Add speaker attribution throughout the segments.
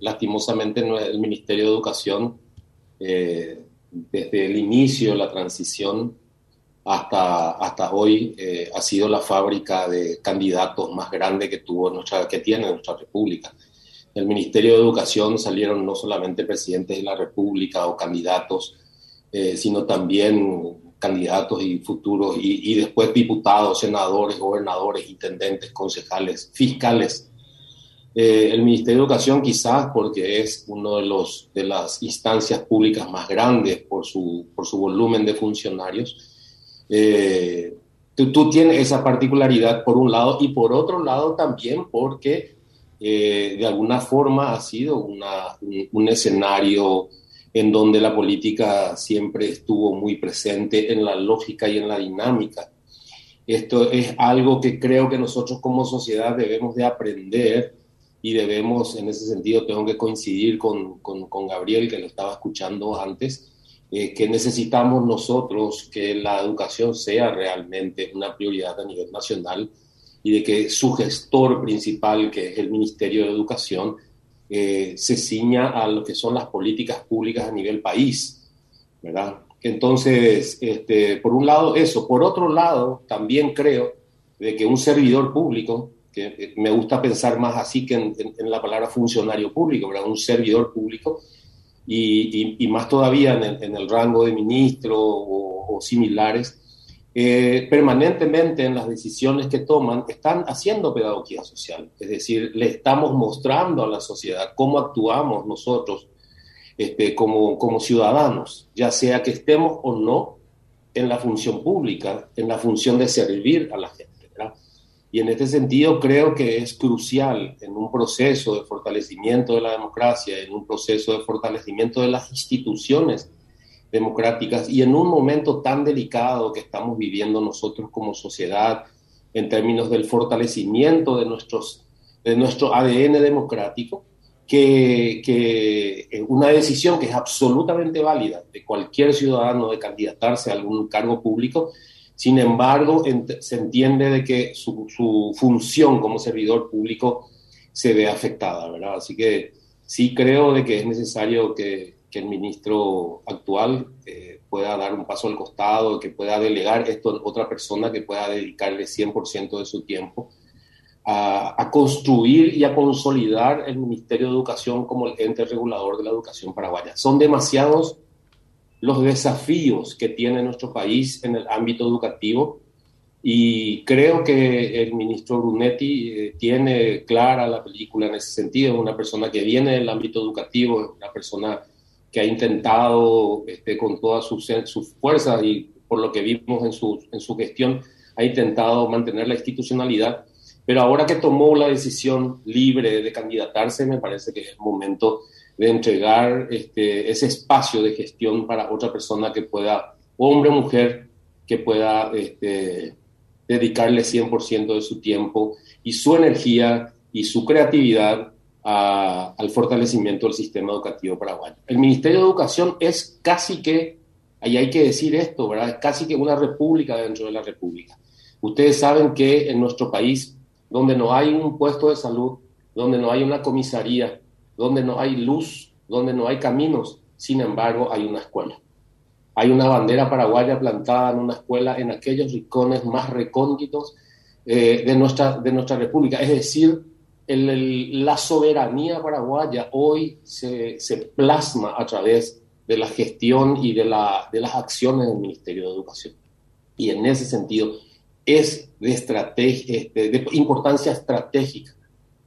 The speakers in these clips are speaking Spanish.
Speaker 1: lastimosamente el Ministerio de Educación, eh, desde el inicio de la transición hasta, hasta hoy, eh, ha sido la fábrica de candidatos más grande que, tuvo nuestra, que tiene nuestra República. Del Ministerio de Educación salieron no solamente presidentes de la República o candidatos, eh, sino también candidatos y futuros, y, y, después diputados, senadores, gobernadores, intendentes, concejales, fiscales. Eh, el Ministerio de Educación quizás porque es uno de, los, de las instancias públicas más grandes por su, por su volumen de funcionarios, eh, tú, tú, tienes esa particularidad por un lado y por otro lado también porque eh, de alguna forma ha sido una, un, un escenario en donde la política siempre estuvo muy presente en la lógica y en la dinámica. Esto es algo que creo que nosotros como sociedad debemos de aprender y debemos, en ese sentido, tengo que coincidir con, con, con Gabriel, que lo estaba escuchando antes, eh, que necesitamos nosotros que la educación sea realmente una prioridad a nivel nacional y de que su gestor principal, que es el Ministerio de Educación, eh, se ciña a lo que son las políticas públicas a nivel país, ¿verdad? Entonces, este, por un lado eso, por otro lado, también creo de que un servidor público, que me gusta pensar más así que en, en, en la palabra funcionario público, ¿verdad? Un servidor público, y, y, y más todavía en el, en el, rango de ministro o, o similares, eh, permanentemente en las decisiones que toman están haciendo pedagogía social, es decir, le estamos mostrando a la sociedad cómo actuamos nosotros este, como, como ciudadanos, ya sea que estemos o no en la función pública, en la función de servir a la gente. ¿verdad? Y en este sentido creo que es crucial en un proceso de fortalecimiento de la democracia, en un proceso de fortalecimiento de las instituciones democráticas y en un momento tan delicado que estamos viviendo nosotros como sociedad en términos del fortalecimiento de, nuestros, de nuestro ADN democrático, que, que, una decisión que es absolutamente válida de cualquier ciudadano de candidatarse a algún cargo público, sin embargo, ent se entiende de que su, su, función como servidor público se ve afectada, ¿verdad? Así que sí creo de que es necesario que, que el ministro actual eh, pueda dar un paso al costado, que pueda delegar esto a otra persona que pueda dedicarle 100% de su tiempo a, a, construir y a consolidar el Ministerio de Educación como el ente regulador de la educación paraguaya. Son demasiados los desafíos que tiene nuestro país en el ámbito educativo. Y creo que el ministro Brunetti eh, tiene clara la película en ese sentido, es una persona que viene del ámbito educativo, es una persona que ha intentado este, con todas sus, sus fuerzas y por lo que vimos en su, en su gestión, ha intentado mantener la institucionalidad, pero ahora que tomó la decisión libre de candidatarse, me parece que es el momento de entregar este, ese espacio de gestión para otra persona que pueda, hombre o mujer, que pueda este, dedicarle 100% de su tiempo y su energía y su creatividad al fortalecimiento del sistema educativo paraguayo. El Ministerio de Educación es casi que, ahí hay que decir esto, ¿verdad? Es casi que una república dentro de la república. Ustedes saben que en nuestro país, donde no hay un puesto de salud, donde no hay una comisaría, donde no hay luz, donde no hay caminos, sin embargo, hay una escuela. Hay una bandera paraguaya plantada en una escuela en aquellos rincones más recónditos eh, de, nuestra, de nuestra república. Es decir, la soberanía paraguaya hoy se, se, plasma a través de la gestión y de, la, de, las acciones del Ministerio de Educación. Y en ese sentido es de, estrategia, de importancia estratégica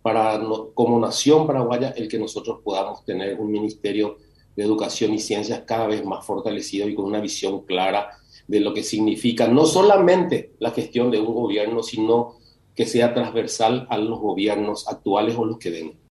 Speaker 1: para no, como nación paraguaya el que nosotros podamos tener un Ministerio de Educación y Ciencias cada vez más fortalecido y con una visión clara de lo que significa no solamente la gestión de un gobierno, sino que sea transversal a los gobiernos actuales o los que vengan.